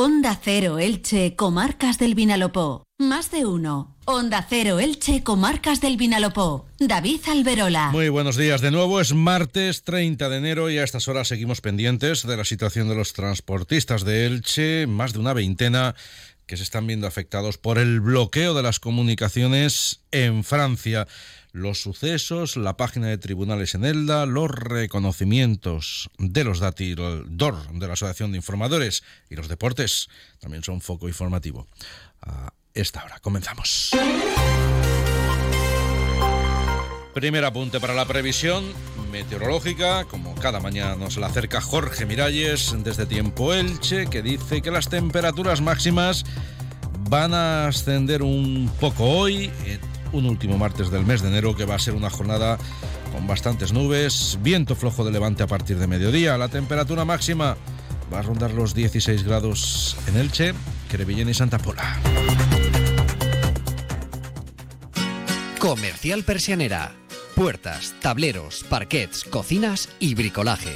Onda Cero Elche, Comarcas del Vinalopó. Más de uno. Onda Cero Elche, Comarcas del Vinalopó. David Alberola. Muy buenos días de nuevo. Es martes 30 de enero y a estas horas seguimos pendientes de la situación de los transportistas de Elche. Más de una veintena que se están viendo afectados por el bloqueo de las comunicaciones en Francia los sucesos, la página de tribunales en Elda, los reconocimientos de los DOR de la Asociación de Informadores y los deportes también son foco informativo. A esta hora comenzamos. Primer apunte para la previsión meteorológica, como cada mañana nos la acerca Jorge Miralles desde Tiempo Elche, que dice que las temperaturas máximas van a ascender un poco hoy un último martes del mes de enero que va a ser una jornada con bastantes nubes, viento flojo de levante a partir de mediodía. La temperatura máxima va a rondar los 16 grados en Elche, Crevillena y Santa Pola. Comercial Persianera. Puertas, tableros, parquets, cocinas y bricolaje.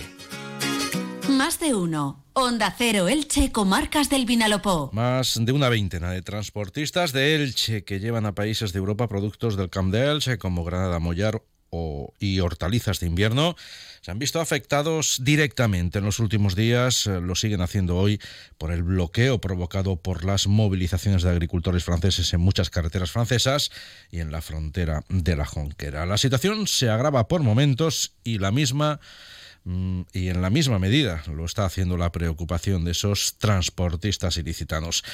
Más de uno. Onda Cero Elche, comarcas del Vinalopó. Más de una veintena de transportistas de Elche que llevan a países de Europa productos del Camp de Elche como granada mollar o, y hortalizas de invierno se han visto afectados directamente en los últimos días, eh, lo siguen haciendo hoy por el bloqueo provocado por las movilizaciones de agricultores franceses en muchas carreteras francesas y en la frontera de la Jonquera. La situación se agrava por momentos y la misma y en la misma medida lo está haciendo la preocupación de esos transportistas ilicitanos.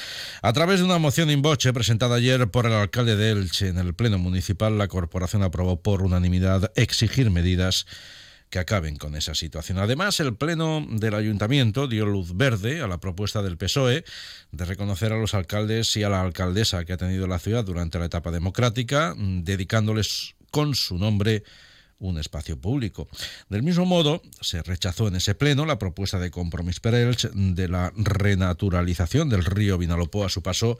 A través de una moción in voce presentada ayer por el alcalde de Elche en el Pleno Municipal, la corporación aprobó por unanimidad exigir medidas que acaben con esa situación. Además, el Pleno del Ayuntamiento dio luz verde a la propuesta del PSOE de reconocer a los alcaldes y a la alcaldesa que ha tenido la ciudad durante la etapa democrática, mm, dedicándoles con su nombre un espacio público. Del mismo modo, se rechazó en ese pleno la propuesta de Compromís Perelch de la renaturalización del río Vinalopó a su paso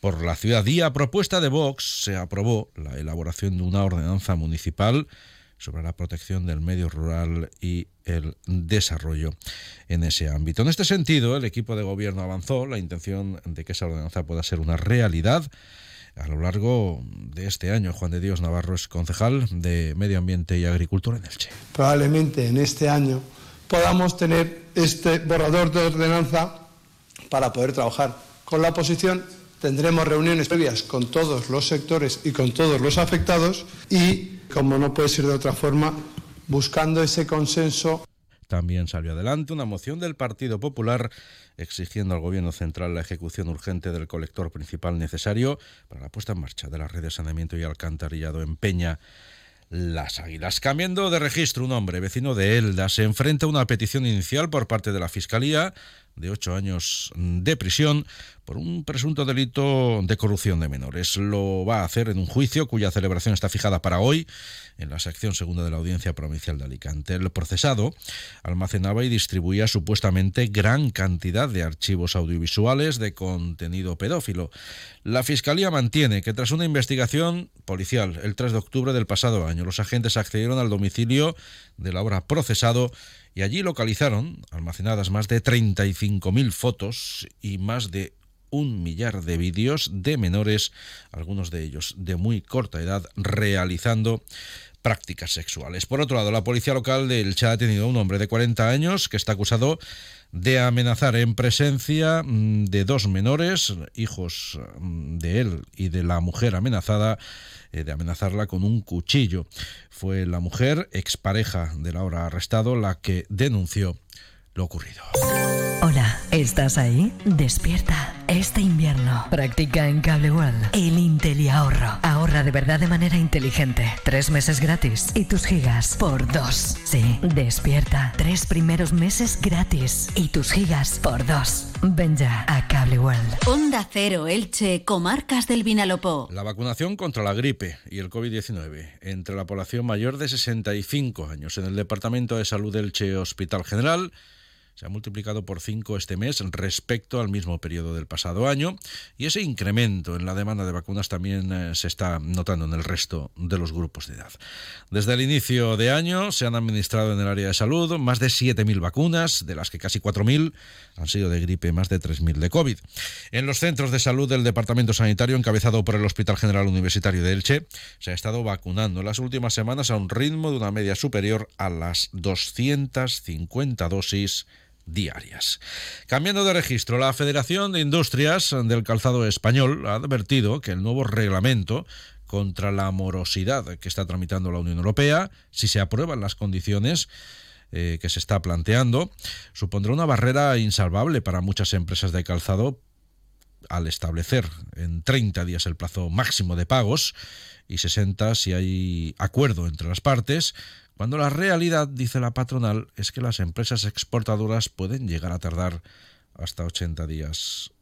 por la ciudad. Y a propuesta de Vox se aprobó la elaboración de una ordenanza municipal sobre la protección del medio rural y el desarrollo en ese ámbito. En este sentido, el equipo de gobierno avanzó la intención de que esa ordenanza pueda ser una realidad a lo largo de este año. Juan de Dios Navarro es concejal de Medio Ambiente y Agricultura en Elche. Probablemente en este año podamos tener este borrador de ordenanza para poder trabajar. Con la oposición tendremos reuniones previas con todos los sectores y con todos los afectados y, como no puede ser de otra forma, buscando ese consenso. También salió adelante una moción del Partido Popular exigiendo al Gobierno central la ejecución urgente del colector principal necesario para la puesta en marcha de la red de saneamiento y alcantarillado en Peña. Las Águilas. Cambiando de registro, un hombre vecino de Elda se enfrenta a una petición inicial por parte de la Fiscalía de ocho años de prisión por un presunto delito de corrupción de menores. Lo va a hacer en un juicio cuya celebración está fijada para hoy en la sección segunda de la Audiencia Provincial de Alicante. El procesado almacenaba y distribuía supuestamente gran cantidad de archivos audiovisuales de contenido pedófilo. La Fiscalía mantiene que tras una investigación policial el 3 de octubre del pasado año, los agentes accedieron al domicilio del ahora procesado y allí localizaron almacenadas más de 35.000 fotos y más de un millar de vídeos de menores, algunos de ellos de muy corta edad, realizando prácticas sexuales. Por otro lado, la policía local de Elche ha tenido un hombre de 40 años que está acusado de amenazar en presencia mm, de dos menores, hijos mm, de él y de la mujer amenazada, eh, de amenazarla con un cuchillo. Fue la mujer, expareja del ahora arrestado, la que denunció lo ocurrido. Hola, ¿estás ahí? Despierta. Este invierno practica en Cable World el Intel ahorro. Ahorra de verdad de manera inteligente. Tres meses gratis y tus gigas por dos. Sí, despierta. Tres primeros meses gratis y tus gigas por dos. Ven ya a Cable World. Onda Cero Elche, Comarcas del Vinalopó. La vacunación contra la gripe y el COVID-19 entre la población mayor de 65 años en el Departamento de Salud del Elche Hospital General se ha multiplicado por 5 este mes respecto al mismo periodo del pasado año y ese incremento en la demanda de vacunas también eh, se está notando en el resto de los grupos de edad. Desde el inicio de año se han administrado en el área de salud más de 7.000 vacunas, de las que casi 4.000 han sido de gripe, más de 3.000 de COVID. En los centros de salud del Departamento Sanitario, encabezado por el Hospital General Universitario de Elche, se ha estado vacunando en las últimas semanas a un ritmo de una media superior a las 250 dosis diarias. Cambiando de registro, la Federación de Industrias del Calzado Español ha advertido que el nuevo reglamento contra la morosidad que está tramitando la Unión Europea, si se aprueban las condiciones eh, que se está planteando, supondrá una barrera insalvable para muchas empresas de calzado al establecer en 30 días el plazo máximo de pagos y 60 si hay acuerdo entre las partes, cuando la realidad, dice la patronal, es que las empresas exportadoras pueden llegar a tardar hasta 80 días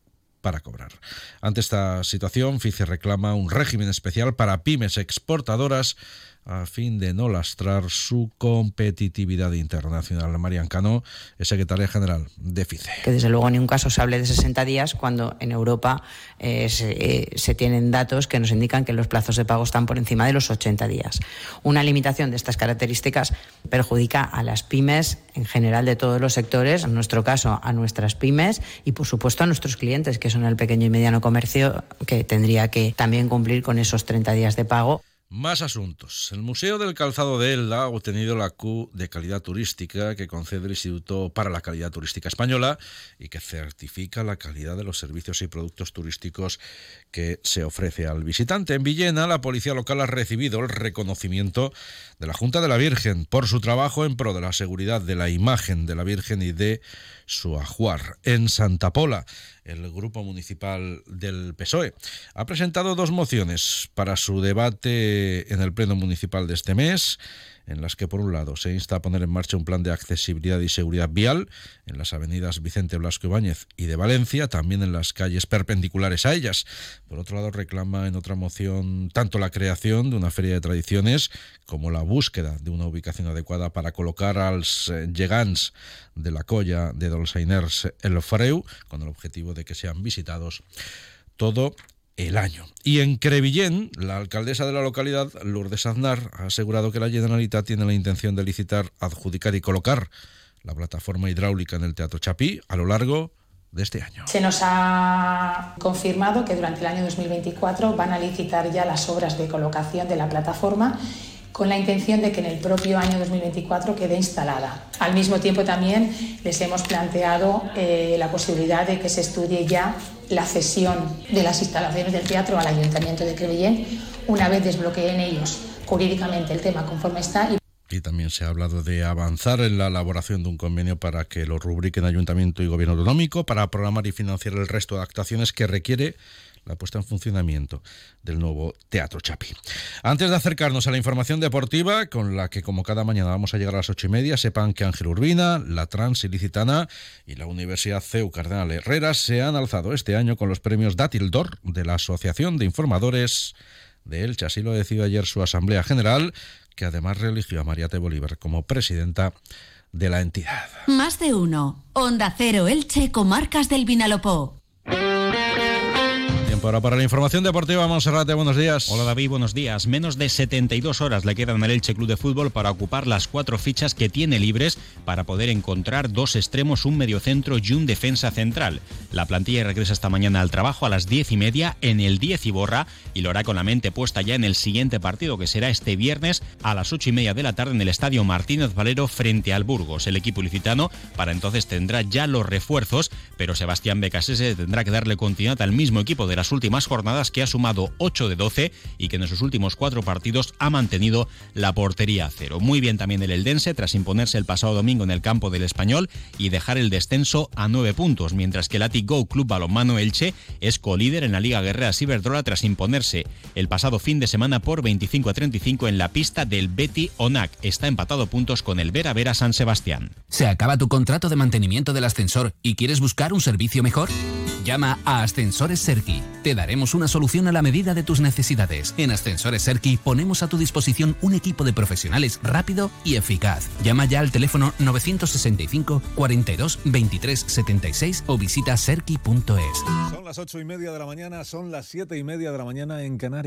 para cobrar. Ante esta situación, FICE reclama un régimen especial para pymes exportadoras a fin de no lastrar su competitividad internacional. Marian Cano secretaria general de FICE. Que desde luego en ningún caso se hable de 60 días cuando en Europa eh, eh, se, tienen datos que nos indican que los plazos de pago están por encima de los 80 días. Una limitación de estas características perjudica a las pymes en general de todos los sectores, en nuestro caso a nuestras pymes y por supuesto a nuestros clientes, que son el pequeño y mediano comercio, que tendría que también cumplir con esos 30 días de pago. Más asuntos. El Museo del Calzado de Elda ha obtenido la Q de calidad turística que concede el Instituto para la Calidad Turística Española y que certifica la calidad de los servicios y productos turísticos que se ofrece al visitante. En Villena, la policía local ha recibido el reconocimiento de la Junta de la Virgen por su trabajo en pro de la seguridad de la imagen de la Virgen y de su ajuar. En Santa Pola, el Grupo Municipal del PSOE ha presentado dos mociones para su debate en el Pleno Municipal de este mes en las que, por un lado, se insta a poner en marcha un plan de accesibilidad y seguridad vial en las avenidas Vicente Blasco Ibáñez y de Valencia, también en las calles perpendiculares a ellas. Por otro lado, reclama en otra moción tanto la creación de una feria de tradiciones como la búsqueda de una ubicación adecuada para colocar als eh, llegants de la colla de Dolsainers el Freu, con el objetivo de que sean visitados todo el año. Y en Crevillén, la alcaldesa de la localidad, Lourdes Aznar, ha asegurado que la Generalitat tiene la intención de licitar, adjudicar y colocar la plataforma hidráulica en el Teatro Chapí a lo largo de este año. Se nos ha confirmado que durante el año 2024 van a licitar ya las obras de colocación de la plataforma con la intención de que en el propio año 2024 quede instalada. Al mismo tiempo también les hemos planteado eh, la posibilidad de que se estudie ya la cesión de las instalaciones del teatro al Ayuntamiento de Crevillén una vez desbloqueen ellos jurídicamente el tema conforme está. Y también se ha hablado de avanzar en la elaboración de un convenio para que lo rubriquen Ayuntamiento y Gobierno Autonómico para programar y financiar el resto de actuaciones que requiere la puesta en funcionamiento del nuevo Teatro Chapi. Antes de acercarnos a la información deportiva, con la que como cada mañana vamos a llegar a las ocho y media, sepan que Ángel Urbina, la Trans Ilicitana y la Universidad CEU Cardenal Herrera se han alzado este año con los premios Datildor de la Asociación de Informadores de Elche. Así lo decidió ayer su Asamblea General, que además reeligió a Mariate Bolívar como presidenta de la entidad. Más de uno. Onda Cero Elche, Comarcas del Vinalopó para la información deportiva, Monserrate, buenos días. Hola David, buenos días. Menos de 72 horas le quedan al Elche Club de Fútbol para ocupar las cuatro fichas que tiene libres para poder encontrar dos extremos, un mediocentro y un defensa central. La plantilla regresa esta mañana al trabajo a las diez y media en el 10 y borra y lo hará con la mente puesta ya en el siguiente partido que será este viernes a las ocho y media de la tarde en el Estadio Martínez Valero frente al Burgos. El equipo licitano para entonces tendrá ya los refuerzos, pero Sebastián Becasese tendrá que darle continuidad al mismo equipo de las últimas jornadas que ha sumado 8 de 12 y que en sus últimos cuatro partidos ha mantenido la portería a cero. Muy bien también el Eldense tras imponerse el pasado domingo en el campo del Español y dejar el descenso a 9 puntos, mientras que el Go Club Balonmano Elche es colíder en la Liga Guerrera Ciberdrola tras imponerse el pasado fin de semana por 25 a 35 en la pista del Betty Onac. Está empatado puntos con el Vera Vera San Sebastián. ¿Se acaba tu contrato de mantenimiento del ascensor y quieres buscar un servicio mejor? Llama a Ascensores Serki. Te daremos una solución a la medida de tus necesidades. En Ascensores Serki ponemos a tu disposición un equipo de profesionales rápido y eficaz. Llama ya al teléfono 965 42 23 76 o visita serki.es. Son las ocho y media de la mañana, son las siete y media de la mañana en Canarias.